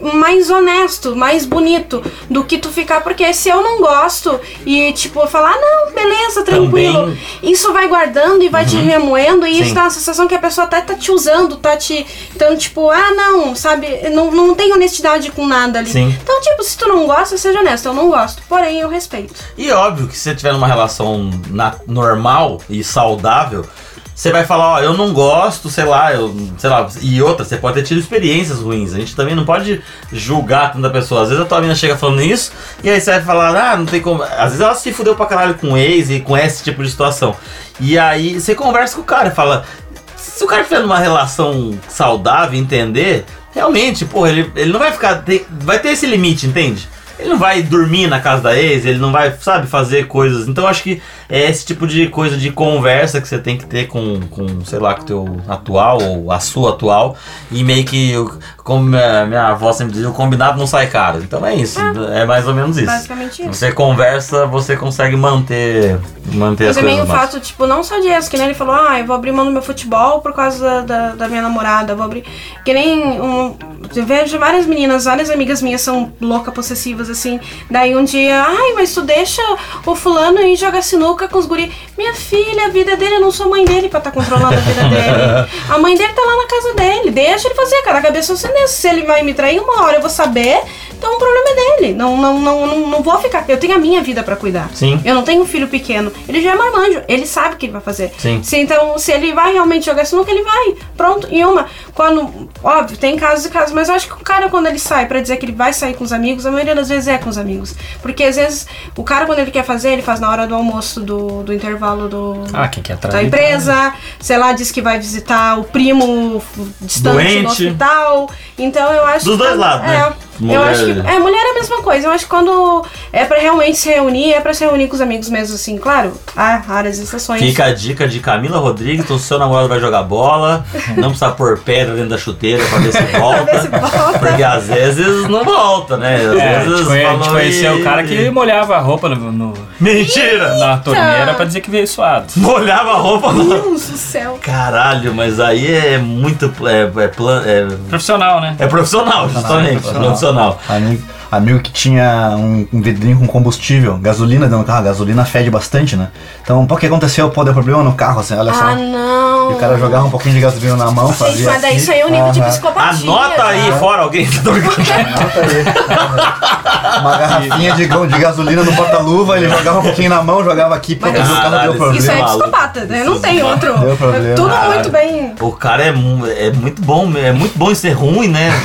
mais honesto, mais bonito do que tu ficar, porque se eu não gosto e tipo falar, "Ah, não, beleza, tranquilo, Também- isso vai guardando e vai te remoendo e Sim. isso dá uma sensação que a pessoa até tá te usando, tá te. Então, tipo, ah, não, sabe, não, não tem honestidade com nada ali. Sim. Então, tipo, se tu não gosta, seja honesto, eu não gosto, porém eu respeito. E óbvio que se você tiver numa relação na- normal e saudável, você vai falar, ó, eu não gosto, sei lá, eu, sei lá, e outra, você pode ter tido experiências ruins. A gente também não pode julgar tanta pessoa. Às vezes a tua mina chega falando isso, e aí você vai falar, ah, não tem como. Às vezes ela se fudeu pra caralho com ex e com esse tipo de situação. E aí você conversa com o cara fala. Se o cara estiver numa relação saudável, entender, realmente, pô, ele, ele não vai ficar. tem- vai ter esse limite, entende? Ele não vai dormir na casa da ex, ele não vai, sabe, fazer coisas. Então acho que é esse tipo de coisa de conversa que você tem que ter com, com sei lá, com o teu atual ou a sua atual. E meio que, como minha, minha avó sempre dizia, o combinado não sai caro. Então é isso, é mais ou menos isso. Basicamente isso. Você conversa, você consegue manter, manter E as também coisas o mais. fato, tipo, não só disso, que nem ele falou, ah, eu vou abrir mão do meu futebol por causa da, da, da minha namorada, vou abrir. Que nem um. Eu vejo várias meninas, várias amigas minhas são louca possessivas, assim. Daí um dia, ai, mas tu deixa o fulano ir jogar sinuca com os guri. Minha filha, a vida dele, eu não sou mãe dele pra estar controlando a vida dele. A mãe dele tá lá na casa dele, deixa ele fazer, cada cabeça Se ele vai me trair uma hora, eu vou saber. Então o problema é dele. Não, não, não, não, não vou ficar. Eu tenho a minha vida pra cuidar. Sim. Eu não tenho um filho pequeno. Ele já é marmanjo. Ele sabe o que ele vai fazer. Sim. Se, então, se ele vai realmente jogar sinuca, ele vai. Pronto. E uma, quando. Óbvio, tem casos e casos, mas eu acho que o cara, quando ele sai pra dizer que ele vai sair com os amigos, a maioria das vezes é com os amigos. Porque às vezes o cara, quando ele quer fazer, ele faz na hora do almoço do, do intervalo do. Ah, quem quer da trair. empresa, sei lá, diz que vai visitar o primo distante Doente. no hospital. Então eu acho Dos dois lados, né? É, Mulher- Eu acho que é, mulher é a mesma coisa. Eu acho que quando é pra realmente se reunir, é pra se reunir com os amigos mesmo, assim, claro. Há raras exceções. Fica a dica de Camila Rodrigues, então seu namorado vai jogar bola, não precisa pôr pedra dentro da chuteira pra ver se volta. ver se volta. Porque às vezes não volta, né? Às É, vezes gente conhe- a gente falou, conheceu "Ih, o cara que molhava a roupa no, no- Mentira! na torneira pra dizer que veio suado. Molhava a roupa. Meu Deus do céu. Caralho, mas aí é muito. É, é, plan- é, Profissional, né? é profissional, justamente. profissional. Profissional. Amigo, amigo que tinha um, um vidrinho com combustível, gasolina dentro do carro, a gasolina fede bastante, né? Então, pô, o que aconteceu? Pô, deu problema no carro, assim, olha só. Ah, não. E o cara jogava um pouquinho de gasolina na mão, Gente, fazia. mas daí assim, isso aí é um nível de psicopatia. Anota aí tá? fora alguém. Tô brincando. Anota aí. Uma garrafinha de, de gasolina no porta-luva, ele jogava um pouquinho na mão, jogava aqui, pô, Mas o carro Caralho, deu problema. Isso é psicopata, né? Não tem outro. Deu problema. Tudo muito bem. O cara é, é muito bom, é muito bom em ser ruim, né?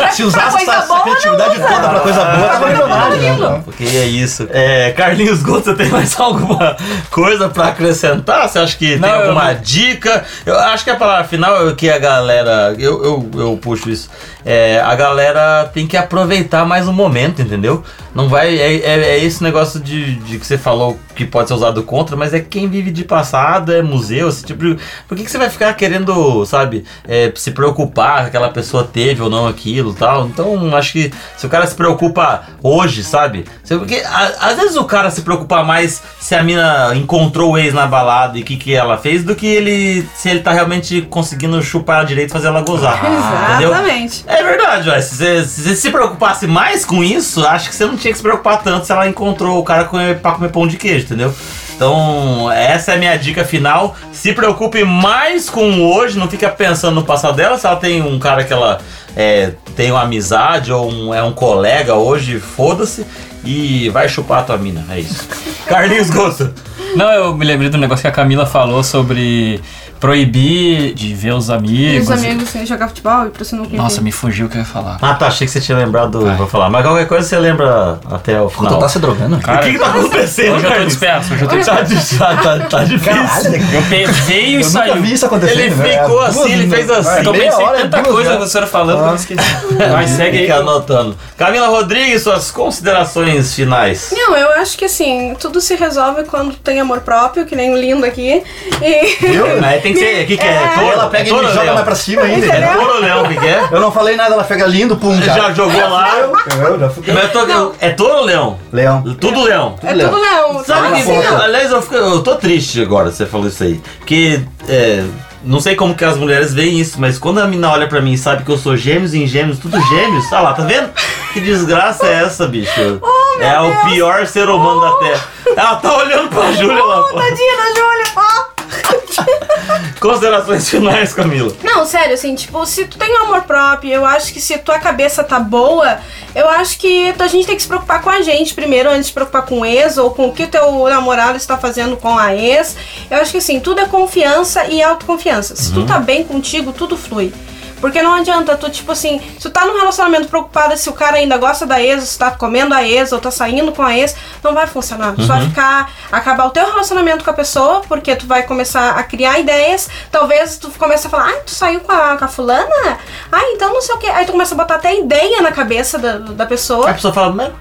Se Coisa essa, boa, criatividade toda pra coisa boa, tava milionário? Porque é isso. É, Carlinhos Gomes, você tem mais alguma coisa pra acrescentar? Você acha que Não, tem eu alguma não- dica? Eu acho que a palavra final é que a galera. Eu, eu, eu puxo isso. É, a galera tem que aproveitar mais o momento, entendeu? Não vai. É, é, é esse negócio de, de que você falou que pode ser usado contra, mas é quem vive de passado, é museu, esse tipo de. Por que, que você vai ficar querendo, sabe, é, se preocupar que aquela pessoa teve ou não aquilo tal? Então, acho que se o cara se preocupa hoje, sabe? Porque a- às vezes o cara se preocupa mais se a mina encontrou o ex na balada e o que, que ela fez do que ele se ele tá realmente conseguindo chupar ela direito e fazer ela gozar. Entendeu? Exatamente. É verdade, ué. Se você, se se preocupasse mais com isso, acho que você não tinha que se preocupar tanto se ela encontrou o cara pra comer pão de queijo, entendeu? Então, essa é a minha dica final. Se preocupe mais com hoje, não fica pensando no passado dela. Se ela tem um cara que ela é, tem uma amizade ou um- é um colega hoje, foda-se. E vai chupar a tua mina, é isso. Carlinhos Gosto. Não, eu me lembrei do negócio que a Camila falou sobre proibir de ver os E amigos. os amigos sem jogar futebol e pra você não Nossa, me fugiu o que eu ia falar. Ah, tá. Achei que você tinha lembrado. Vou falar. Mas qualquer coisa você lembra até o final. Tu tá se drogando? O que, que tá acontecendo, Hoje eu tô disperso, hoje eu tô Tá, disperso. tá, tá, tá difícil. Caralho, Eu pe- veio e eu nunca saiu. vi isso acontecendo. Ele velho. ficou assim, ele fez assim. Eu pensei hora, tanta duas coisa você era falando que eu esqueci. Mas segue aí. Anotando. Camila Rodrigues, suas considerações finais. Não, eu acho que assim, tudo se resolve quando tem amor próprio, que nem o lindo aqui. E. Viu? Aí tem que ser. O que, que é? É. Touro? Ela pega é e me joga mais pra cima ainda. É touro ou leão? O que, que é? Eu não falei nada, ela pega lindo, pum, Já cara. jogou lá. Eu já fui. Mas eu tô- é touro ou leão? Leão. Tudo leão. É tudo leão. Sabe que, aliás, eu, fico- eu tô triste agora, você falou isso aí. Porque, é, não sei como que as mulheres veem isso, mas quando a mina olha pra mim e sabe que eu sou gêmeos em gêmeos, tudo gêmeos, tá lá, tá vendo? Que desgraça é essa, bicho? é o pior ser humano da Terra. Ela tá olhando pra Júlia lá Oh, fora. tadinha da Júlia. ó. Considerações finais, Camila. Não, sério, assim, tipo, se tu tem um amor próprio, eu acho que se tua cabeça tá boa, eu acho que a gente tem que se preocupar com a gente primeiro, antes de se preocupar com o ex ou com o que o teu namorado está fazendo com a ex. Eu acho que assim, tudo é confiança e autoconfiança. Se tu tá bem contigo, tudo flui. Porque não adianta tu, tipo assim, se tu tá num relacionamento preocupada se o cara ainda gosta da ex, se tá comendo a ex, ou tá saindo com a ex, não vai funcionar. Tu vai ficar, acabar o teu relacionamento com a pessoa, porque tu vai começar a criar ideias, talvez tu comece a falar, ai, tu saiu com a, com a fulana? Ai, então não sei o que. Aí tu começa a botar até ideia na cabeça da, da pessoa. A pessoa fala, mas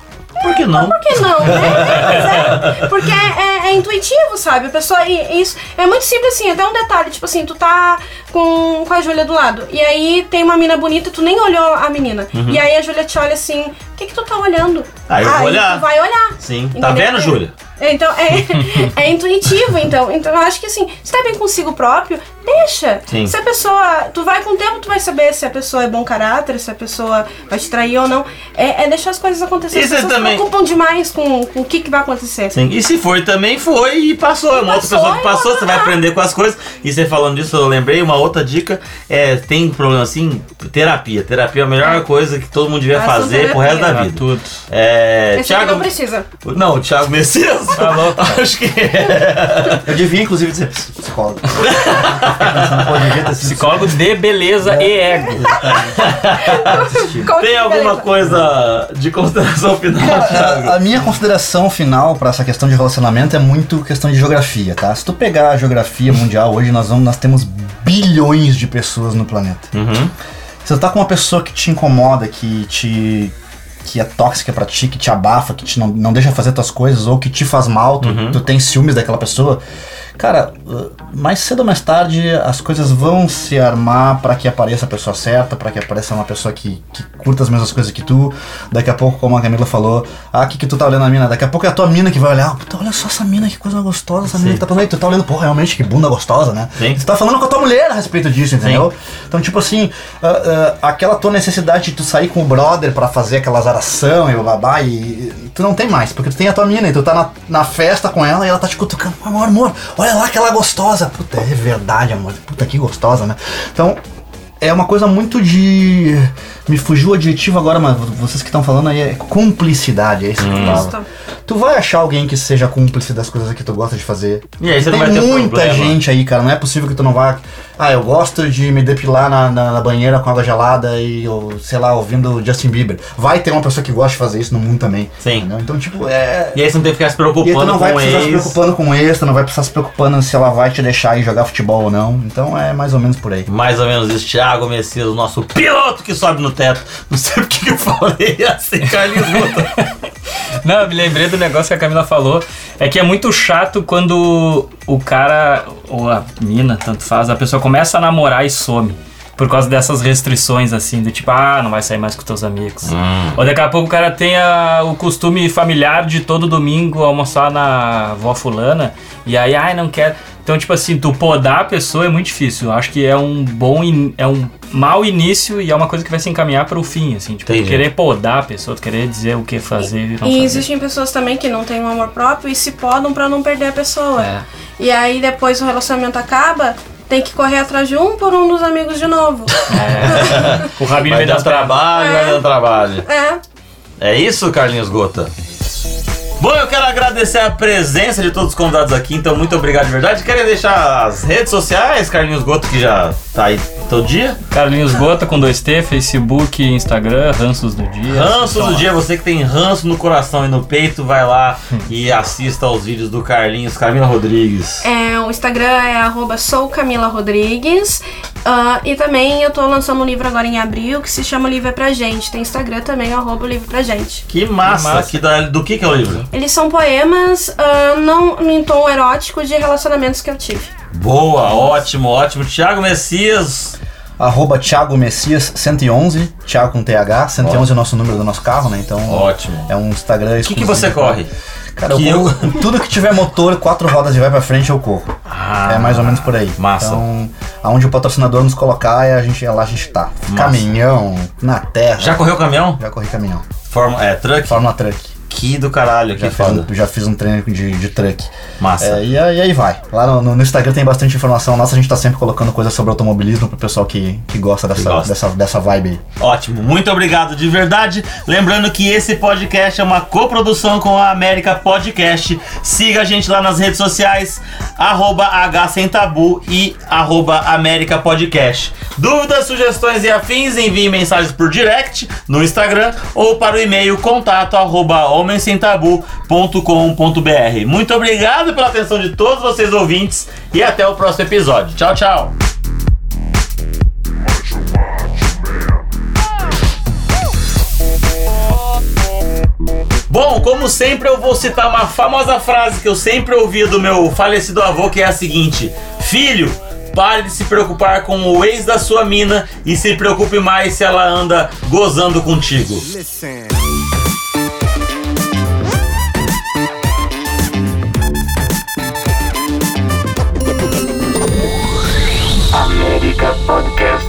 por que não? Por que não? É, mas é, porque é, é- é intuitivo, sabe? A pessoa. isso é muito simples assim, até um detalhe, tipo assim, tu tá com, com a Júlia do lado. E aí tem uma mina bonita, tu nem olhou a menina. E aí a Júlia te olha assim, o que, que tu tá olhando? Ah, eu vou olhar. Tu vai olhar. Sim. Tá Entendeu? vendo, Júlia? Então, é, é intuitivo, então. Então, eu acho que assim, se tá bem consigo próprio, deixa. Sim. Se a pessoa. Tu vai com o tempo, tu vai saber se a pessoa é bom caráter, se a pessoa vai te trair ou não. É, é deixar as coisas acontecerem. E As pessoas também- se preocupam demais com, com o que, que vai acontecer. Sim. E se foi também, foi e passou. É uma outra passou, pessoa que e passou, outra você vai tá. aprender com as coisas. E você falando disso, eu lembrei uma outra dica. É, tem problema assim? Terapia. Terapia é a melhor coisa que todo mundo devia Façam fazer pro resto da vida. Tudo. É, Esse aqui Thiago. não precisa. Não, o Thiago Messias. Tá louco, Acho que é. Eu devia, inclusive, dizer psicólogo. Pô, devia ter sido Psicólogo de beleza e ego. Coach Tem de alguma beleza. coisa de consideração final, Thiago? A, minha consideração final pra essa questão de relacionamento é muito questão de geografia, tá? Se tu pegar a geografia mundial, hoje nós, vamos, nós temos bilhões de pessoas no planeta. Se tu tá com uma pessoa que te incomoda, que te que é tóxica pra ti, que te abafa, que te não, não deixa fazer tuas coisas, ou que te faz mal, tu, tu tem ciúmes daquela pessoa, cara, mais cedo ou mais tarde as coisas vão se armar pra que apareça a pessoa certa, pra que apareça uma pessoa que, que curta as mesmas coisas que tu. Daqui a pouco, como a Camila falou, ah, o que, que tu tá olhando a mina? Daqui a pouco é a tua mina que vai olhar, puta, olha só essa mina, que coisa gostosa, essa mina que tá passando aí. Tu tá olhando, pô, realmente, que bunda gostosa, né? Sim. Tu tá falando com a tua mulher a respeito disso, entendeu? Então, tipo assim, ah, ah, aquela tua necessidade de tu sair com o brother pra fazer aquelas aração e babá, e tu não tem mais, porque tu tem a tua mina e tu tá na, na festa com ela e ela tá te cutucando, amor, amor, olha lá aquela gostosa. Puta, é verdade, amor, puta que gostosa, né? Então, é uma coisa muito de. Me fugiu o adjetivo agora, mas vocês que estão falando aí é cumplicidade, é isso que eu falo. Tu vai achar alguém que seja cúmplice das coisas que tu gosta de fazer. E aí você não Tem vai ter muita problema. gente aí, cara. Não é possível que tu não vá Ah, eu gosto de me depilar na, na, na banheira com água gelada e, eu, sei lá, ouvindo Justin Bieber. Vai ter uma pessoa que gosta de fazer isso no mundo também. Sim. entendeu? Então, tipo, é. E aí você não tem que ficar se E aí tu preocupando não vai com precisar se ex. preocupando com isso, tu não vai precisar se preocupando se ela vai te deixar ir jogar futebol ou não. Então é mais ou menos por aí. Mais ou menos isso, Thiago Messias, o nosso piloto que sobe no teto. Não sei por que eu falei assim, Carlinhos Guta. Não, me lembrei do negócio que a Camila falou. É que é muito chato quando o cara, ou a mina, tanto faz, a pessoa começa a namorar e some. Por causa dessas restrições, assim, do tipo, ah, não vai sair mais com teus amigos. Ou daqui a pouco o cara tem a- o costume familiar de todo domingo almoçar na vó fulana, e aí, ai, não quero. Então, tipo assim, tu podar a pessoa é muito difícil. Eu acho que é um bom, in- é um mau início e é uma coisa que vai se encaminhar para o fim, assim. Tipo, Entendi. querer podar a pessoa, tu querer dizer o que fazer e não E fazer. existem pessoas também que não têm um amor próprio e se podam pra não perder a pessoa. É. E aí depois o relacionamento acaba, tem que correr atrás de um por um dos amigos de novo. O rabinho Vai meio dar trabalho, vai É. dar trabalho. é. É isso, Carlinhos Gota? Bom, eu quero agradecer a presença de todos os convidados aqui, então muito obrigado de verdade. Querem deixar as redes sociais, Carlinhos Gota, que já tá aí todo dia? Carlinhos Gota com 2T, Facebook, Instagram, Ranços do Dia. Ranço Então, do dia, você que tem ranço no coração e no peito, vai lá e assista aos vídeos do Carlinhos, Camila Rodrigues. É, o Instagram é arroba soukamilarodrigues. Ah, e também eu tô lançando um livro agora em abril que se chama Livro é Pra Gente. Tem Instagram também, arroba Livro Pra Gente. Que massa! Que massa. Que da- do que, que é o livro? Eles são poemas ah, não em tom erótico de relacionamentos que eu tive. Boa, ótimo, ótimo. Tiago Messias. Arroba Thiago Messias 111, Thiago com TH, 111 é o nosso número do nosso carro, né? Então Ótimo. é um Instagram O que, que você corre? Cara, Que eu corro, tudo que tiver motor, quatro rodas e vai pra frente, eu corro. Ah, é mais ou menos por aí. massa. Então, aonde o patrocinador nos colocar, é a gente, é lá a gente tá. Caminhão, na terra. Já correu caminhão? Já corri caminhão. Forma, é, truck? Fórmula Truck. Que do caralho, que Já fiz, um, já fiz um treino de, de truck. Massa. É, e, aí- e aí vai. Lá no, no- Instagram tem bastante informação nossa, a gente tá sempre colocando coisas sobre automobilismo pro pessoal que, que gosta dessa, gosta. Dessa, dessa vibe aí. Ótimo, muito obrigado de verdade. Lembrando que esse podcast é uma coprodução com a América Podcast. Siga a gente lá nas redes sociais, arroba Tabu e arroba América Podcast. Dúvidas, sugestões e afins, envie mensagens por direct no Instagram ou para o e-mail contato arroba homemsemtabu.com.br. Muito obrigado pela atenção de todos vocês ouvintes e até o próximo episódio. Tchau, tchau. Bom, como sempre, eu vou citar uma famosa frase que eu sempre ouvia do meu falecido avô, que é a seguinte: Filho, pare de se preocupar com o ex da sua mina e se preocupe mais se ela anda gozando contigo. Listen. podcast.